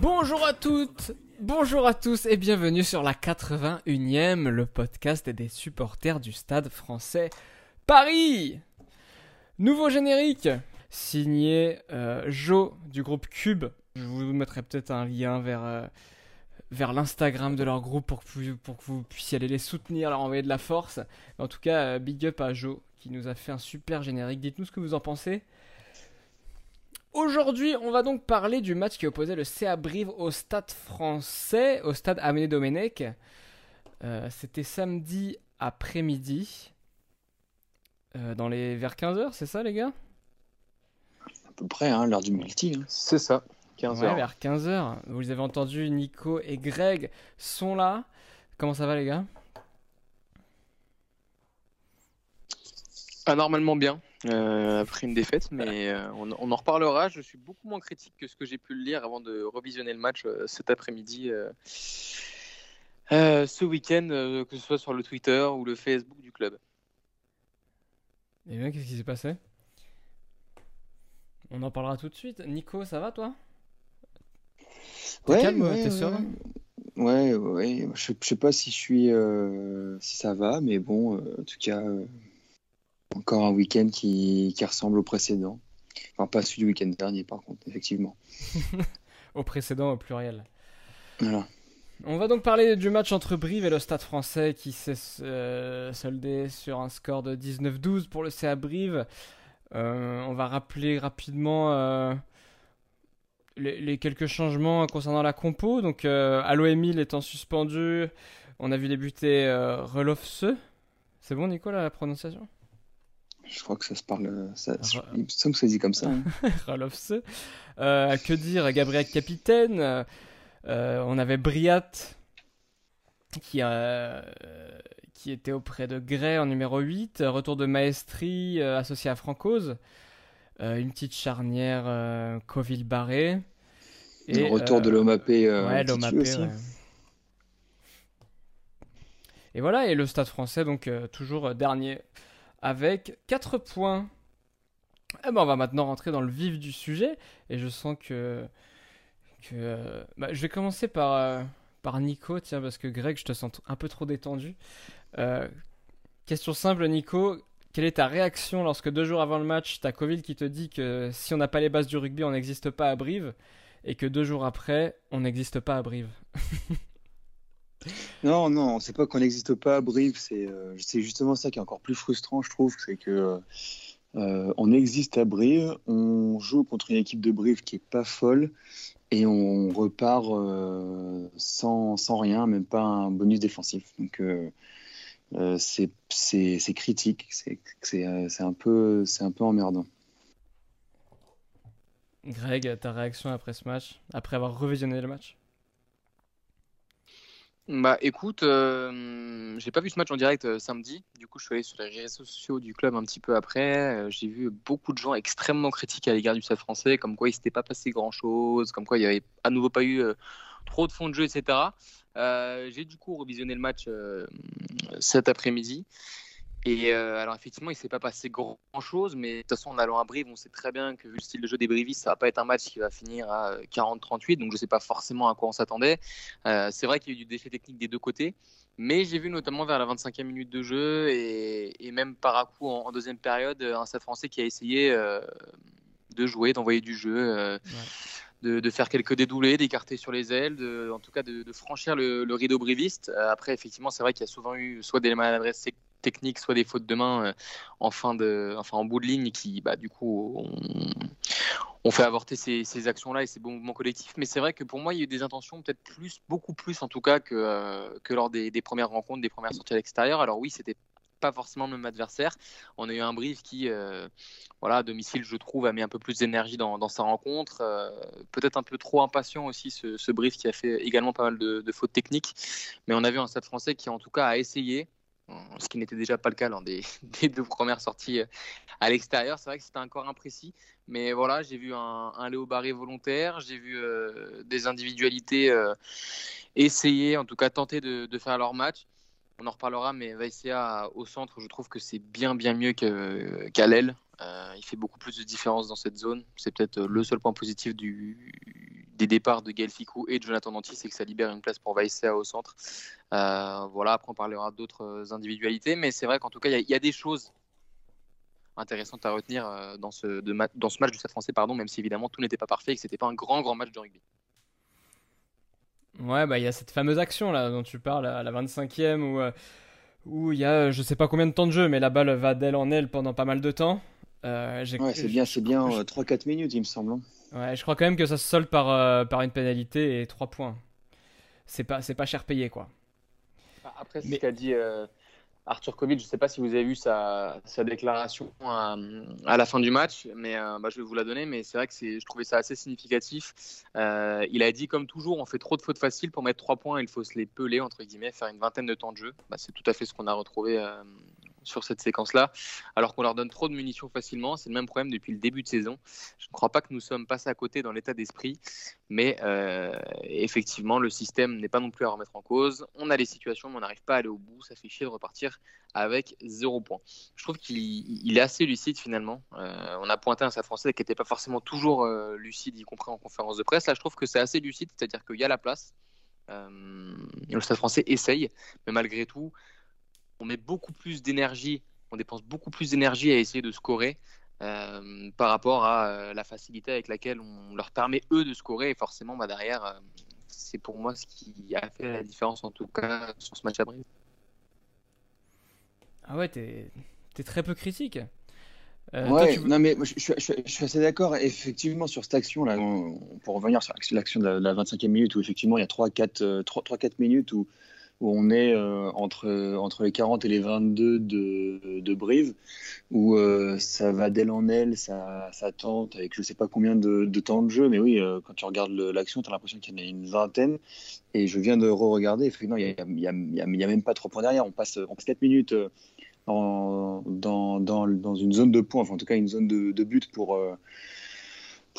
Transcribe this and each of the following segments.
Bonjour à toutes, bonjour à tous et bienvenue sur la 81e, le podcast des supporters du stade français Paris. Nouveau générique, signé euh, Joe du groupe Cube. Je vous mettrai peut-être un lien vers, euh, vers l'Instagram de leur groupe pour que, vous, pour que vous puissiez aller les soutenir, leur envoyer de la force. En tout cas, euh, big up à Joe qui nous a fait un super générique. Dites-nous ce que vous en pensez. Aujourd'hui, on va donc parler du match qui opposait le CA Brive au stade français, au stade Amélie Domenech. Euh, C'était samedi après-midi, dans les vers 15h, c'est ça les gars? À peu près, hein, l'heure du multi. hein. C'est ça, 15 Ouais, heures. vers 15h. Vous les avez entendus, Nico et Greg sont là. Comment ça va les gars? Anormalement bien, euh, après une défaite, mais euh, on, on en reparlera. Je suis beaucoup moins critique que ce que j'ai pu le lire avant de revisionner le match euh, cet après-midi, euh, euh, ce week-end, euh, que ce soit sur le Twitter ou le Facebook du club. Et bien, qu'est-ce qui s'est passé? On en parlera tout de suite. Nico, ça va toi? T'es calme, t'es ouais, serein? Ouais, ouais. Je, je sais pas si je suis, euh, si ça va, mais bon, euh, en tout cas, euh, encore un week-end qui, qui ressemble au précédent. Enfin, pas celui du week-end dernier, par contre, effectivement. Au précédent, au pluriel. Voilà. On va donc parler du match entre Brive et le Stade français qui s'est soldé sur un score de 19-12 pour le CA Brive. Euh, on va rappeler rapidement euh, les, les quelques changements concernant la compo. Donc, euh, Allo Emile étant suspendu, on a vu débuter Relofse. C'est bon, Nicolas, la prononciation? Je crois que ça se parle. Ça, Re- il me semble que ça se dit comme ça. hein. Euh, que dire, Gabriel Capitaine. euh, on avait Briat qui, euh, qui était auprès de Gray en numéro 8. Retour de Maestri euh, associé à Francoz. Euh, une petite charnière euh, Coville-Barré. Le retour de Lomapé. euh, ouais, Lomapé, ouais. Et voilà, et le Stade français, donc euh, toujours euh, dernier, avec 4 points. Eh ben, on va maintenant rentrer dans le vif du sujet, et je sens que. que euh, bah, je vais commencer par, euh, par Nico, tiens, parce que Greg, je te sens un peu trop détendu. Euh, question simple, Nico. Quelle est ta réaction lorsque deux jours avant le match, t'as Covid qui te dit que si on n'a pas les bases du rugby, on n'existe pas à Brive, et que deux jours après, on n'existe pas à Brive? Non, non, c'est pas qu'on n'existe pas à Brive, c'est euh, c'est justement ça qui est encore plus frustrant, je trouve, c'est que euh, on existe à Brive, on joue contre une équipe de Brive qui est pas folle et on repart euh, sans, sans rien, même pas un bonus défensif. Donc euh, euh, c'est critique, c'est euh, un un peu emmerdant. Greg, ta réaction après ce match, après avoir revisionné le match? Bah écoute, euh, j'ai pas vu ce match en direct euh, samedi. Du coup, je suis allé sur les réseaux sociaux du club un petit peu après. Euh, j'ai vu beaucoup de gens extrêmement critiques à l'égard du Stade français, comme quoi il s'était pas passé grand chose, comme quoi il y avait à nouveau pas eu trop de fond de jeu, etc. J'ai du coup revisionné le match cet après-midi. Et euh, alors effectivement, il s'est pas passé grand chose, mais de toute façon, en allant à Brive, on sait très bien que vu le style de jeu des Brivistes, ça va pas être un match qui va finir à euh, 40-38, donc je sais pas forcément à quoi on s'attendait. Euh, c'est vrai qu'il y a eu du déchet technique des deux côtés, mais j'ai vu notamment vers la 25e minute de jeu et, et même par à coup en, en deuxième période un Stade français qui a essayé euh, de jouer, d'envoyer du jeu, euh, de, de faire quelques dédoulés, d'écarter sur les ailes, de, en tout cas de, de franchir le, le rideau briviste. Euh, après, effectivement, c'est vrai qu'il y a souvent eu soit des maladresses techniques, soit des fautes de main euh, en fin de, enfin en bout de ligne qui, bah, du coup, ont, ont fait avorter ces, ces actions-là et ces bons mouvements collectifs. Mais c'est vrai que pour moi, il y a eu des intentions peut-être plus, beaucoup plus en tout cas que, euh, que lors des, premières rencontres, des premières sorties à l'extérieur. Alors oui, c'était pas forcément le même adversaire. On a eu un Brive qui, euh, voilà, à domicile, je trouve, a mis un peu plus d'énergie dans, sa rencontre. Peut-être un peu trop impatient aussi, ce, ce Brive qui a fait également pas mal de, de fautes techniques. Mais on a vu un stade français qui, en tout cas, a essayé. Ce qui n'était déjà pas le cas lors des, deux premières sorties à l'extérieur. C'est vrai que c'était encore imprécis, mais voilà, j'ai vu un, Léo Barré volontaire, j'ai vu des individualités essayer, en tout cas tenter de, faire leur match on en reparlera, mais Vaïsia au centre, je trouve que c'est bien bien mieux qu'à l'aile. Euh, il fait beaucoup plus de différence dans cette zone. C'est peut-être euh, le seul point positif du, des départs de Gaël Ficou et de Jonathan Danti, c'est que ça libère une place pour Vaïsia au centre. Euh, voilà, après on parlera d'autres individualités, mais c'est vrai qu'en tout cas, il y, a des choses intéressantes à retenir dans ce, dans ce match du Stade français, pardon, même si évidemment tout n'était pas parfait et que c'était pas un grand grand match de rugby. Ouais, bah il y a cette fameuse action là dont tu parles à la 25e où euh, où il y a je sais pas combien de temps de jeu, mais la balle va d'elle en elle pendant pas mal de temps. Euh, ouais, c'est bien, c'est bien 3-4 euh, minutes, il me semble. Ouais, je crois quand même que ça se solde par, par une pénalité et 3 points. C'est pas, c'est pas cher payé quoi. Après, ce qu'a dit Arthur Covid, je ne sais pas si vous avez vu sa, déclaration à, la fin du match, mais euh, bah, je vais vous la donner. Mais c'est vrai que je trouvais ça assez significatif. Euh, il a dit, comme toujours, on fait trop de fautes faciles pour mettre trois points. Il faut se les peler, entre guillemets, faire une vingtaine de temps de jeu. Bah, c'est tout à fait ce qu'on a retrouvé euh, sur cette séquence-là, alors qu'on leur donne trop de munitions facilement. C'est le même problème depuis le début de saison. Je ne crois pas que nous sommes passés à côté dans l'état d'esprit, mais euh, effectivement, le système n'est pas non plus à remettre en cause. On a les situations, mais on n'arrive pas à aller au bout. Ça fait chier de repartir avec zéro point. Je trouve qu'il est assez lucide finalement. Euh, on a pointé un Stade français qui n'était pas forcément toujours euh, lucide, y compris en conférence de presse. Là, je trouve que c'est assez lucide, c'est-à-dire qu'il y a la place. le Stade français essaye, mais malgré tout, on met beaucoup plus d'énergie, on dépense beaucoup plus d'énergie à essayer de scorer euh, par rapport à euh, la facilité avec laquelle on leur permet eux de scorer. Et forcément, bah, derrière, euh, c'est pour moi ce qui a fait la différence en tout cas sur ce match à Brive. Ah ouais, t'es es très peu critique. ouais, non mais je, suis assez d'accord. Effectivement, sur cette action là, pour revenir sur l'action de la, 25e minute où effectivement il y a 3-4 minutes où où on est euh, entre, entre les 40 et les 22 de, de Brive, où euh, ça va d'elle en elle, ça, tente avec je sais pas combien de, temps de jeu, mais oui, euh, quand tu regardes l'action, tu as l'impression qu'il y en a une vingtaine. Et je viens de re-regarder, il n'y a, a, a, même pas trois points derrière, on passe, on passe 4 minutes dans, dans, dans, une zone de points, enfin en tout cas une zone de, de but pour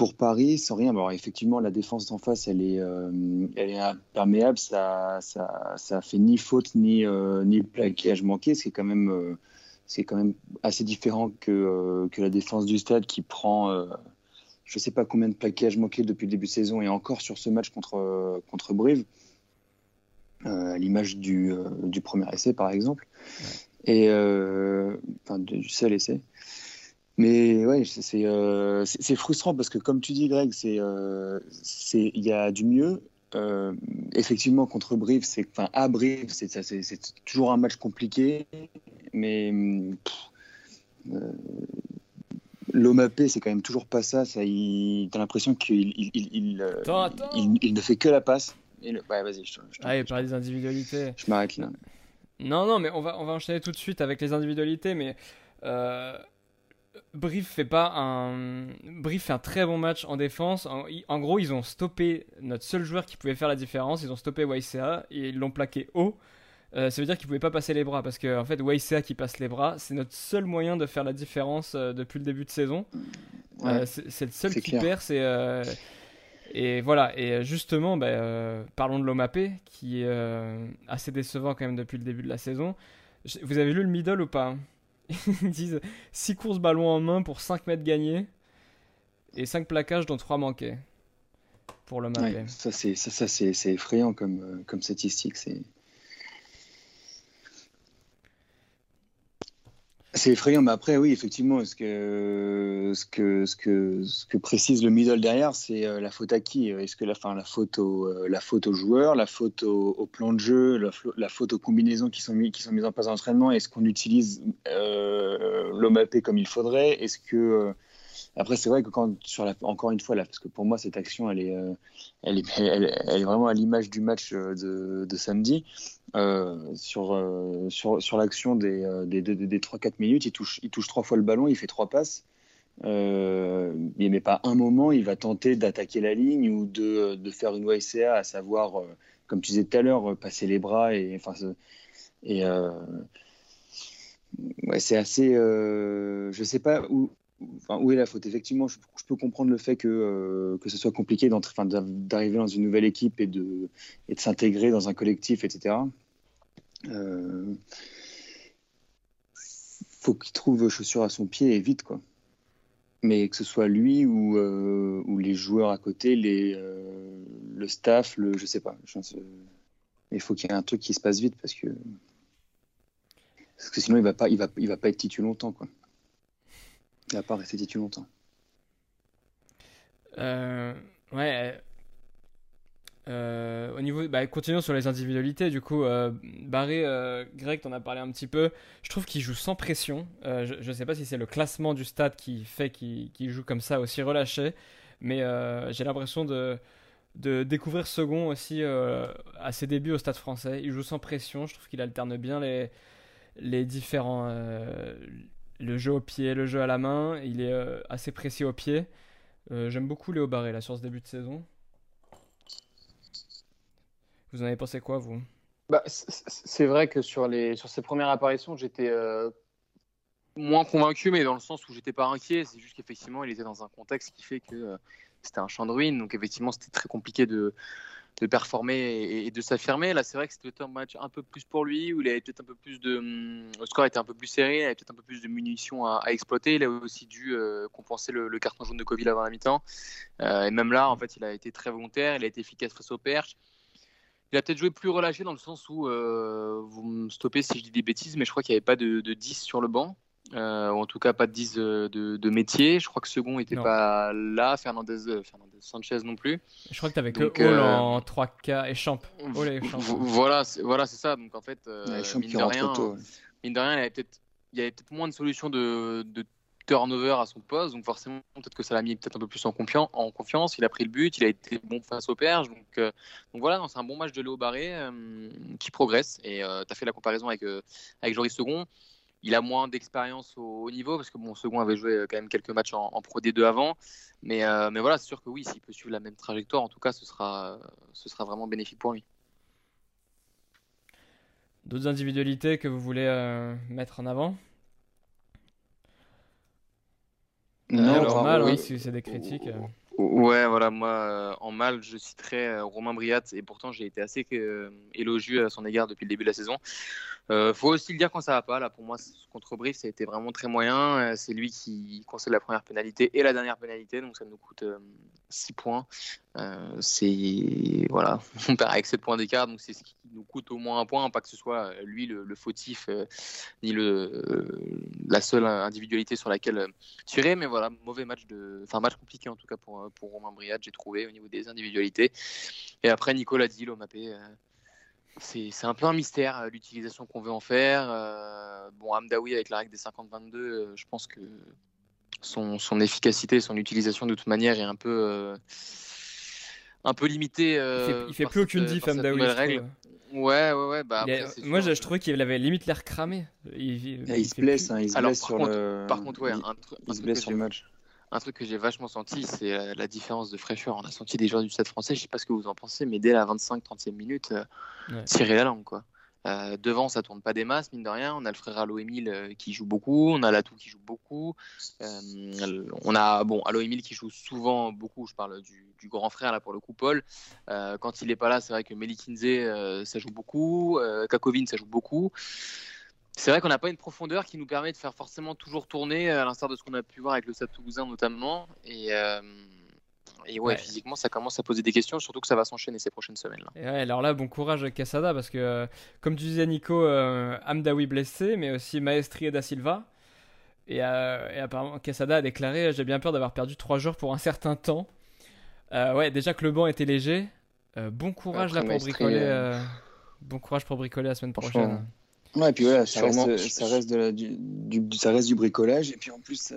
pour Paris, sans rien. Alors, effectivement, la défense en face, elle est, euh, elle est imperméable. Ça, ça, ça fait ni faute ni, euh, ni plaquage manqué, ce qui est quand même, euh, c'est quand même assez différent que, que la défense du stade qui prend, je ne sais pas combien de plaquages manqués depuis le début de saison et encore sur ce match contre, contre Brive, à l'image du, du premier essai par exemple, et enfin du seul essai. Mais ouais, euh, c'est frustrant parce que comme tu dis, Greg, c'est euh, il y a du mieux. Euh, effectivement, contre Brive, c'est enfin à Brive, c'est toujours un match compliqué, mais l'OMAP, c'est quand même toujours pas ça. ça T'as l'impression qu'il il, il, il, ne fait que la passe. ouais, vas-y. Je, je ah, il parle des individualités. Je m'arrête là. Non, non, mais on va, on va enchaîner tout de suite avec les individualités, mais Brief fait pas un. Brief fait un très bon match en défense. En, gros, ils ont stoppé notre seul joueur qui pouvait faire la différence. Ils ont stoppé YCA et ils l'ont plaqué haut. Euh, ça veut dire qu'il pouvait pas passer les bras parce que en fait YCA qui passe les bras, c'est notre seul moyen de faire la différence euh, depuis le début de saison. Euh, c'est le seul qui perd. C'est et voilà. Et justement, bah, parlons de l'OMAP qui est assez décevant quand même depuis le début de la saison. Vous avez lu le middle ou pas? Ils disent 6 courses ballon en main pour 5 mètres gagnés et 5 plaquages dont 3 manqués pour le c'est, ça, ça c'est, effrayant comme, euh, comme statistique. C'est... C'est effrayant, mais après, oui, effectivement, ce que, ce que, ce que, ce que précise le middle derrière, c'est euh, la faute à qui? Est-ce que la, la, faute au, euh, la faute aux joueurs, la faute au, plan de jeu, la, faute aux combinaisons qui sont, mises en place en entraînement? Est-ce qu'on utilise euh, l'OMAP comme il faudrait? Est-ce que. après, c'est vrai que quand, encore une fois, parce que pour moi, cette action, elle est, elle est, elle, est vraiment à l'image du match de samedi. Euh, sur, euh, sur, sur l'action des, euh, des, des, des 3-4 minutes, il touche, il touche trois fois le ballon, il fait trois passes. Euh, mais pas un moment, il va tenter d'attaquer la ligne ou de, de, faire une YCA, à savoir, comme tu disais tout à l'heure, passer les bras et, enfin, et, Ouais, c'est assez. Je sais pas où, où est la faute. Effectivement, je, peux comprendre le fait que, euh, que ce soit compliqué d'arriver dans une nouvelle équipe et de, et de s'intégrer dans un collectif, etc. Euh, faut qu'il trouve chaussures à son pied et vite, quoi. Mais que ce soit lui ou, euh, ou les joueurs à côté, les, le staff, le, je sais pas. il faut qu'il y ait un truc qui se passe vite parce que parce que sinon, il va pas, il va, il va pas être titu longtemps, quoi. Il va pas rester titu longtemps. Euh, ouais. Euh, au niveau, bah, continuons sur les individualités. Du coup, euh, Barré, euh, Greg, t'en as parlé un petit peu. Je trouve qu'il joue sans pression. je ne sais pas si c'est le classement du stade qui fait qu'il joue comme ça, aussi relâché. Mais j'ai l'impression de, découvrir Second aussi à ses débuts au stade français. Il joue sans pression. Je trouve qu'il alterne bien les différents. Euh, le jeu au pied, le jeu à la main. Il est euh, assez précis au pied. Euh, j'aime beaucoup Léo Barré là sur ce début de saison. Vous en avez pensé quoi, vous? Bah, C'est vrai que sur, les, sur ses premières apparitions, j'étais moins convaincu, mais dans le sens où j'étais pas inquiet. C'est juste qu'effectivement, il était dans un contexte qui fait que c'était un champ de ruines. Donc, effectivement, c'était très compliqué de, de performer et, de s'affirmer. Là, c'est vrai que c'était un match un peu plus pour lui, où il avait peut-être un peu plus de. Hum, le score était un peu plus serré, il avait peut-être un peu plus de munitions à, exploiter. Il a aussi dû euh, compenser le, carton jaune de Covid avant la mi-temps. Euh, et même là, en fait, il a été très volontaire, il a été efficace face aux perches. Il a peut-être joué plus relâché dans le sens où, euh, vous me stoppez si je dis des bêtises, mais je crois qu'il n'y avait pas de, de 10 sur le banc. Euh, ou en tout cas pas de 10 de, de, métier. Je crois que Second n'était pas là, Fernandez, euh, Fernandez, Sanchez non plus. Je crois que tu avais que Hall euh, en 3K et Champ. Voilà, c'est voilà, ça. Donc en fait, mine, de rien, mine, de rien, il y avait peut-être peut moins de solutions de, de, turnover à son poste. Donc forcément, peut-être que ça l'a mis peut-être un peu plus en, en, confiance. Il a pris le but, il a été bon face au perche. Donc, donc voilà, c'est un bon match de Léo Barré qui progresse. Et tu as fait la comparaison avec, avec Joris Second il a moins d'expérience au, haut niveau parce que bon, second avait joué euh, quand même quelques matchs en, Pro D2 avant. Mais, euh, mais voilà, c'est sûr que oui, s'il peut suivre la même trajectoire, en tout cas, ce sera, ce sera vraiment bénéfique pour lui. D'autres individualités que vous voulez euh, mettre en avant? Non, alors, mal, oui. Hein, si c'est des critiques. Ouais, voilà, moi, en mal, je citerai Romain Briat, et pourtant j'ai été assez élogieux à son égard depuis le début de la saison. Euh, faut aussi le dire quand ça va pas. Là, pour moi, contre Brive, ça a été vraiment très moyen. Euh, c'est lui qui concède la première pénalité et la dernière pénalité, donc ça nous coûte 6 euh, points. c'est voilà, on perd avec 7 points d'écart, donc c'est ce qui nous coûte au moins un point, pas que ce soit lui le, fautif ni le la seule individualité sur laquelle tirer, mais voilà, mauvais match de, enfin match compliqué en tout cas pour pour Romain Briat, j'ai trouvé au niveau des individualités. Et après Nicolas Di Lomapé c'est un peu un mystère euh, l'utilisation qu'on veut en faire. Euh, bon, Amdawi avec la règle des 50-22, euh, je pense que son, son, efficacité, son utilisation de toute manière est un peu, un peu limitée. il fait, fait plus aucune diff, Amdawi. Ouais, ouais, ouais. Bah, moi, je, trouvais qu'il avait limite l'air cramé. Il, il, se blesse, hein, il se blesse sur le. Par contre, ouais, un, il se blesse sur le match un truc que j'ai vachement senti, c'est la, différence de fraîcheur. On a senti des joueurs du Stade français, je sais pas ce que vous en pensez, mais dès la 25-30e minute, euh, tirer la langue. Quoi. Euh, devant, ça tourne pas des masses, mine de rien. On a le frère Allo Emile euh, qui joue beaucoup, on a Latou qui joue beaucoup. on a bon Allo Emile qui joue souvent beaucoup. Je parle du, grand frère là pour le coup, Paul. quand il est pas là, c'est vrai que Melikinze ça joue beaucoup, Kakovin ça joue beaucoup. C'est vrai qu'on n'a pas une profondeur qui nous permet de faire forcément toujours tourner, à l'instar de ce qu'on a pu voir avec le Stade Toulousain notamment. Et, euh, et ouais, physiquement, ça commence à poser des questions, surtout que ça va s'enchaîner ces prochaines semaines. Là. Et ouais, alors là, bon courage à Casada, parce que, euh, comme tu disais, Nico, euh, Amdawi blessé, mais aussi Maestri et Da Silva. Et, et, apparemment, Casada a déclaré J'ai bien peur d'avoir perdu trois jours pour un certain temps. ouais, déjà que le banc était léger. bon courage là pour bricoler. bon courage pour bricoler la semaine prochaine. Ouais, et puis voilà, ça, reste, ça, reste de la, du, du, ça reste du bricolage. Et puis en plus, ça,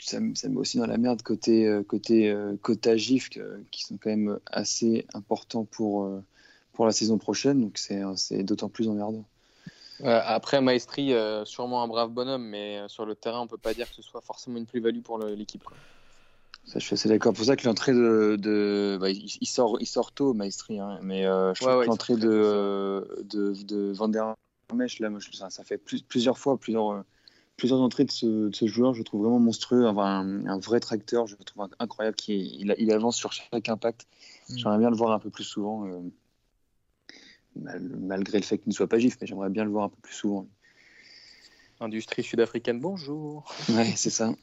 ça, met aussi dans la merde côté, euh, côté euh, cotagif qui sont quand même assez importants pour, euh, pour la saison prochaine. Donc c'est d'autant plus emmerdant. après, Maestri, sûrement un brave bonhomme, mais sur le terrain, on peut pas dire que ce soit forcément une plus-value pour l'équipe. Ça, je suis assez d'accord. Pour ça que l'entrée de, de bah, il, sort, il sort tôt, Maestri, hein, mais je trouve que l'entrée de, de, de Van der mèche. Là, ça, fait plusieurs fois, plusieurs, plusieurs entrées de ce, joueur. Je trouve vraiment monstrueux, avoir un, vrai tracteur. Je le trouve incroyable. Qui, il, avance sur chaque impact. Mm. J'aimerais bien le voir un peu plus souvent, malgré le fait qu'il ne soit pas gif, mais j'aimerais bien le voir un peu plus souvent. Industrie sud-africaine, bonjour. Ouais, c'est ça.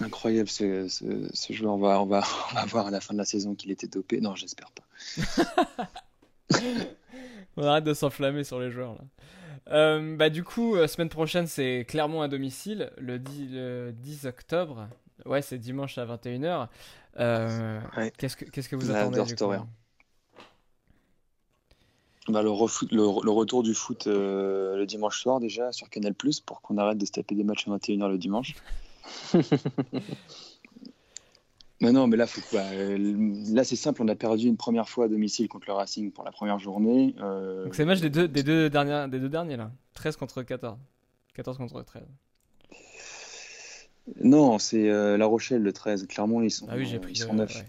Incroyable ce, ce, joueur. On va, on, va, on va voir à la fin de la saison qu'il était dopé. Non, j'espère pas. on arrête de s'enflammer sur les joueurs là. Euh, bah, du coup, euh, semaine prochaine, c'est Clermont à domicile, le 10, le 10 octobre. Ouais, c'est dimanche à 21h. Euh, qu'est-ce, que, qu'est-ce que vous attendez du coup bah, le, le, retour du foot le dimanche soir déjà sur Canal pour qu'on arrête de se taper des matchs à 21h le dimanche. mais non, mais là, faut, là c'est simple, on a perdu une première fois à domicile contre le Racing pour la première journée. Euh, Donc c'est le match des deux, des, deux derniers, des deux derniers, là 13 contre 14. 14 contre 13. Non, c'est euh, La Rochelle le 13. Clairement, ils sont, ah oui, j'ai pris ils sont 9.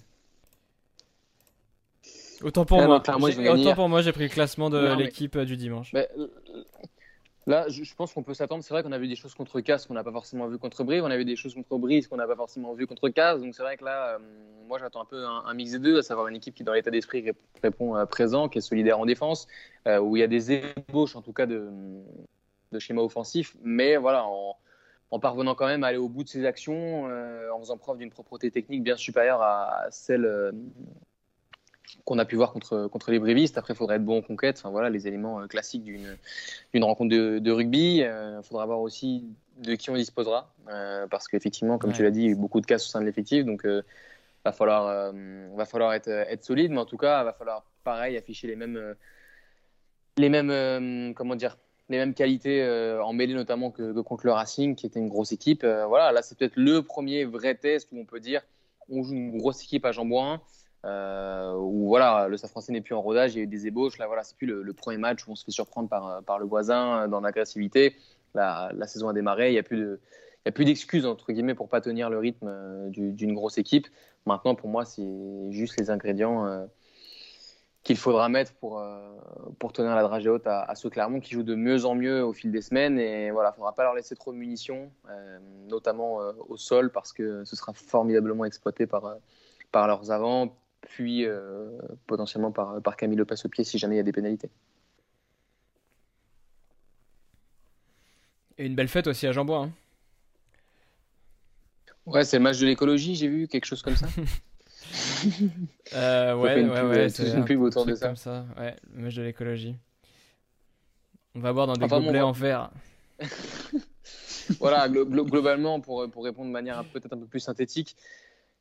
Autant pour, moi. autant pour moi, j'ai pris le classement de l'équipe euh, du dimanche. Là, je, pense qu'on peut s'attendre. C'est vrai qu'on a vu des choses contre Casse qu'on n'a pas forcément vu contre Brive. On a vu des choses contre Brive qu'on n'a pas forcément vu contre Casse. Donc c'est vrai que là, euh, moi j'attends un peu un, mix des deux, à savoir une équipe qui, dans l'état d'esprit, répond à présent, qui est solidaire en défense, euh, où il y a des ébauches en tout cas de, de schéma offensif. Mais voilà, en, parvenant quand même à aller au bout de ses actions, euh, en faisant preuve d'une propreté technique bien supérieure à, celle qu'on a pu voir contre, contre les brévistes. Après, il faudrait être bon en conquête. Enfin, voilà, les éléments euh, classiques d'une rencontre de, de rugby. Il euh, faudra voir aussi de qui on disposera. Euh, parce qu'effectivement, comme tu l'as dit, il y a eu beaucoup de cas au sein de l'effectif. Donc, il va falloir, va falloir être, être, solide. Mais en tout cas, il va falloir, pareil, afficher les mêmes, les mêmes, comment dire, les mêmes qualités en mêlée notamment que, contre le Racing, qui était une grosse équipe. voilà, là, c'est peut-être le premier vrai test où on peut dire on joue une grosse équipe à Jean-Bouin euh, où voilà, le Stade français n'est plus en rodage, il y a eu des ébauches. Là, voilà, c'est plus le, premier match où on se fait surprendre par, par le voisin euh, dans l'agressivité. La, saison a démarré, il n'y a plus de, il y a plus d'excuses entre guillemets pour pas tenir le rythme euh, d'une grosse équipe. Maintenant, pour moi, c'est juste les ingrédients qu'il faudra mettre pour, pour tenir la dragée haute à, ce Clermont qui joue de mieux en mieux au fil des semaines. Et voilà, il faudra pas leur laisser trop de munitions, notamment au sol, parce que ce sera formidablement exploité par, par leurs avants, puis euh, potentiellement par, par Camille Lopez au pied si jamais il y a des pénalités. Et une belle fête aussi à Jean-Bois. Hein. Ouais, c'est le match de l'écologie, j'ai vu quelque chose comme ça. euh, ouais, ouais, ouais, c'est une pub autour de ça. Comme ça. Ouais, le match de l'écologie. On va boire dans des gobelets en verre. voilà, globalement, pour, pour répondre de manière peut-être un peu plus synthétique,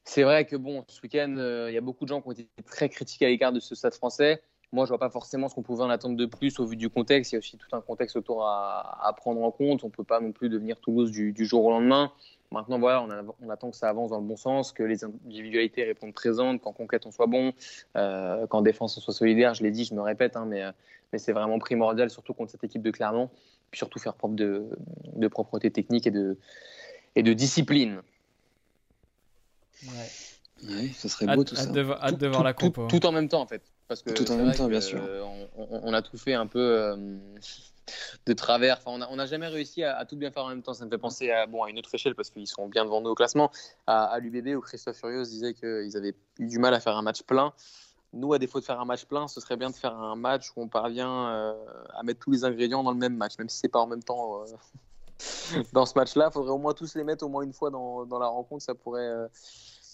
c'est vrai que bon, ce week-end, euh, il y a beaucoup de gens qui ont été très critiques à l'égard de ce stade français. Moi, je vois pas forcément ce qu'on pouvait en attendre de plus au vu du contexte. Il y a aussi tout un contexte autour à, prendre en compte. On peut pas non plus devenir Toulouse du, jour au lendemain. Maintenant, voilà, on, attend que ça avance dans le bon sens, que les individualités répondent présentes, qu'en conquête on soit bon, euh, qu'en défense on soit solidaire. Je l'ai dit, je me répète, hein, mais, euh, mais c'est vraiment primordial, surtout contre cette équipe de Clermont. Puis surtout faire preuve de, de propreté technique et de, et de discipline. Ouais. ça serait beau tout ça. De, hâte de voir la compo. Tout, en même temps en fait. Parce que tout en même temps, bien sûr. On, a tout fait un peu euh, de travers. Enfin, on n'a jamais réussi à, tout bien faire en même temps. Ça me fait penser à, bon, à une autre échelle parce qu'ils sont bien devant nous au classement. À, l'UBB où Christophe Furios disait qu'ils avaient eu du mal à faire un match plein. Nous, à défaut de faire un match plein, ce serait bien de faire un match où on parvient euh, à mettre tous les ingrédients dans le même match, même si c'est pas en même temps. Euh, dans ce match-là. Il faudrait au moins tous les mettre au moins une fois dans, la rencontre. Ça pourrait euh,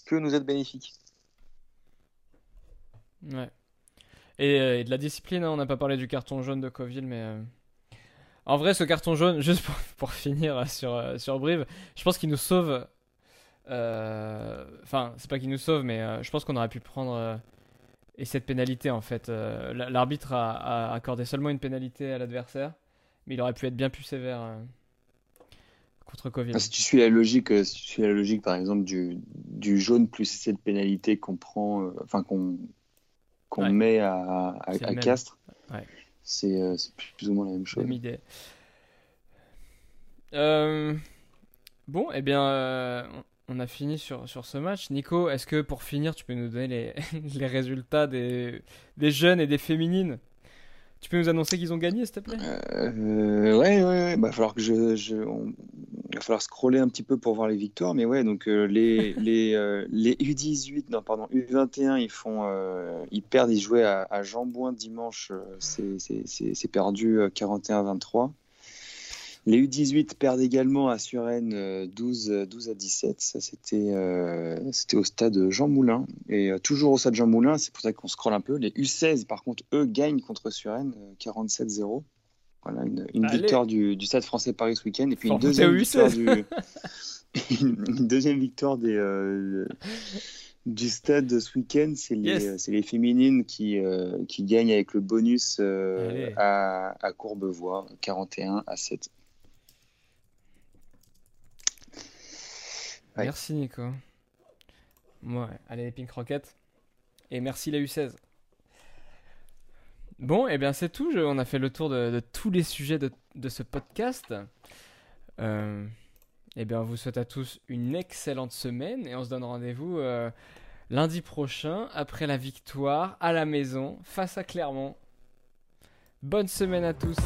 que nous être bénéfique. Ouais. Et, euh, de la discipline, hein, on n'a pas parlé du carton jaune de Coville, mais. Euh, en vrai, ce carton jaune, juste pour, finir sur, sur Brive, je pense qu'il nous sauve. Enfin, c'est pas qu'il nous sauve, mais je pense qu'on aurait pu prendre. et cette pénalité, en fait. L'arbitre a, accordé seulement une pénalité à l'adversaire, mais il aurait pu être bien plus sévère contre. Ah, si tu suis la logique, euh, si tu suis la logique par exemple du, du jaune plus cette pénalité qu'on prend, euh, enfin qu'on qu'on met à, à, Castres, ouais. Euh, c'est plus ou moins la même chose. Même idée. bon, eh bien, on a fini sur, sur ce match. Nico, est-ce que pour finir, tu peux nous donner les, les résultats des, des jeunes et des féminines? Tu peux nous annoncer qu'ils ont gagné, s'il te plaît? Euh, Ouais, ouais, ouais. Bah, falloir que je, je il va falloir scroller un petit peu pour voir les victoires, mais ouais, donc euh, les, les, euh, les U18, non, pardon, U21, ils font, ils perdent, ils jouaient à, à Jambouin dimanche, c'est perdu 41-23. Les U18 perdent également à Suresnes 12, 12 à 17. Ça, c'était euh, c'était au stade Jean Moulin. Et euh, toujours au stade Jean Moulin, c'est pour ça qu'on scrolle un peu. Les U16, par contre, eux, gagnent contre Suresnes 47-0. Voilà, une, victoire du, du, Stade français Paris ce week-end. Et puis une deuxième, victoire du, une deuxième victoire des, euh, du stade ce week-end. C'est les, les, féminines qui, qui gagnent avec le bonus à, à Courbevoie, 41 à 7. Merci Nico. Ouais, allez Pink Rocket. Et merci la U16. Bon, et eh bien c'est tout. on a fait le tour de, tous les sujets de, ce podcast. Euh, eh bien, on vous souhaite à tous une excellente semaine et on se donne rendez-vous euh, lundi prochain après la victoire à la maison face à Clermont. Bonne semaine à tous.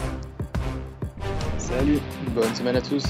Salut, bonne semaine à tous.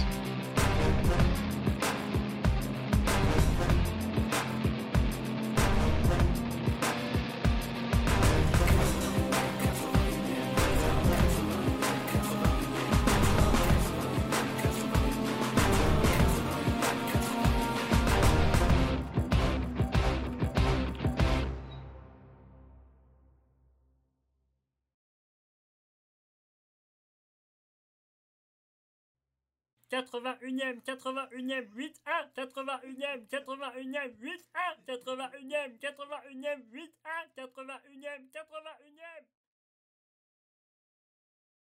Quatre-vingt-unième, quatre-vingt-unième, huit un, quatre-vingt-unième, quatre-vingt-unième, huit un, quatre-vingt-unième, quatre-vingt-unième, huit un, quatre-vingt-unième, quatre-vingt-unième.